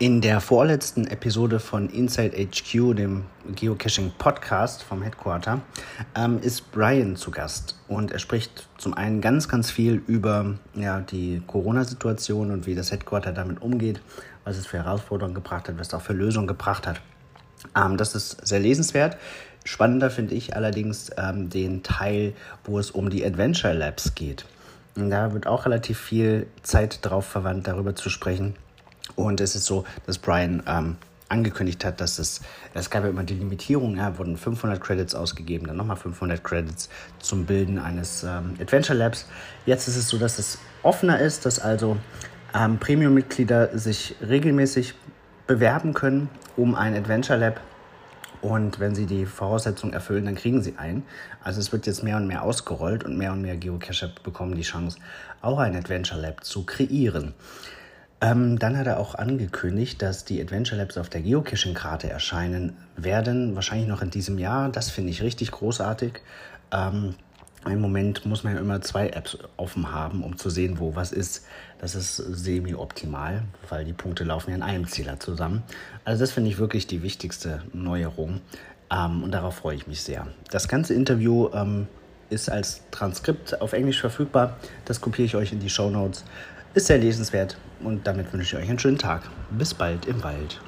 In der vorletzten Episode von Inside HQ, dem Geocaching Podcast vom Headquarter, ähm, ist Brian zu Gast und er spricht zum einen ganz, ganz viel über ja, die Corona-Situation und wie das Headquarter damit umgeht, was es für Herausforderungen gebracht hat, was es auch für Lösungen gebracht hat. Ähm, das ist sehr lesenswert. Spannender finde ich allerdings ähm, den Teil, wo es um die Adventure Labs geht. Da wird auch relativ viel Zeit drauf verwandt, darüber zu sprechen und es ist so, dass Brian ähm, angekündigt hat, dass es, es gab ja immer die Limitierung, ja, wurden 500 Credits ausgegeben, dann nochmal 500 Credits zum Bilden eines ähm, Adventure Labs. Jetzt ist es so, dass es offener ist, dass also ähm, Premium-Mitglieder sich regelmäßig bewerben können um ein Adventure Lab und wenn sie die Voraussetzungen erfüllen, dann kriegen sie einen. Also es wird jetzt mehr und mehr ausgerollt und mehr und mehr Geocacher bekommen die Chance, auch ein Adventure Lab zu kreieren. Ähm, dann hat er auch angekündigt, dass die Adventure Labs auf der Geocaching-Karte erscheinen werden, wahrscheinlich noch in diesem Jahr. Das finde ich richtig großartig. Ähm, Im Moment muss man ja immer zwei Apps offen haben, um zu sehen, wo was ist. Das ist semi-optimal, weil die Punkte laufen ja in einem Zähler zusammen. Also das finde ich wirklich die wichtigste Neuerung ähm, und darauf freue ich mich sehr. Das ganze Interview ähm, ist als Transkript auf Englisch verfügbar. Das kopiere ich euch in die Show Notes. Ist sehr lesenswert und damit wünsche ich euch einen schönen Tag. Bis bald im Wald.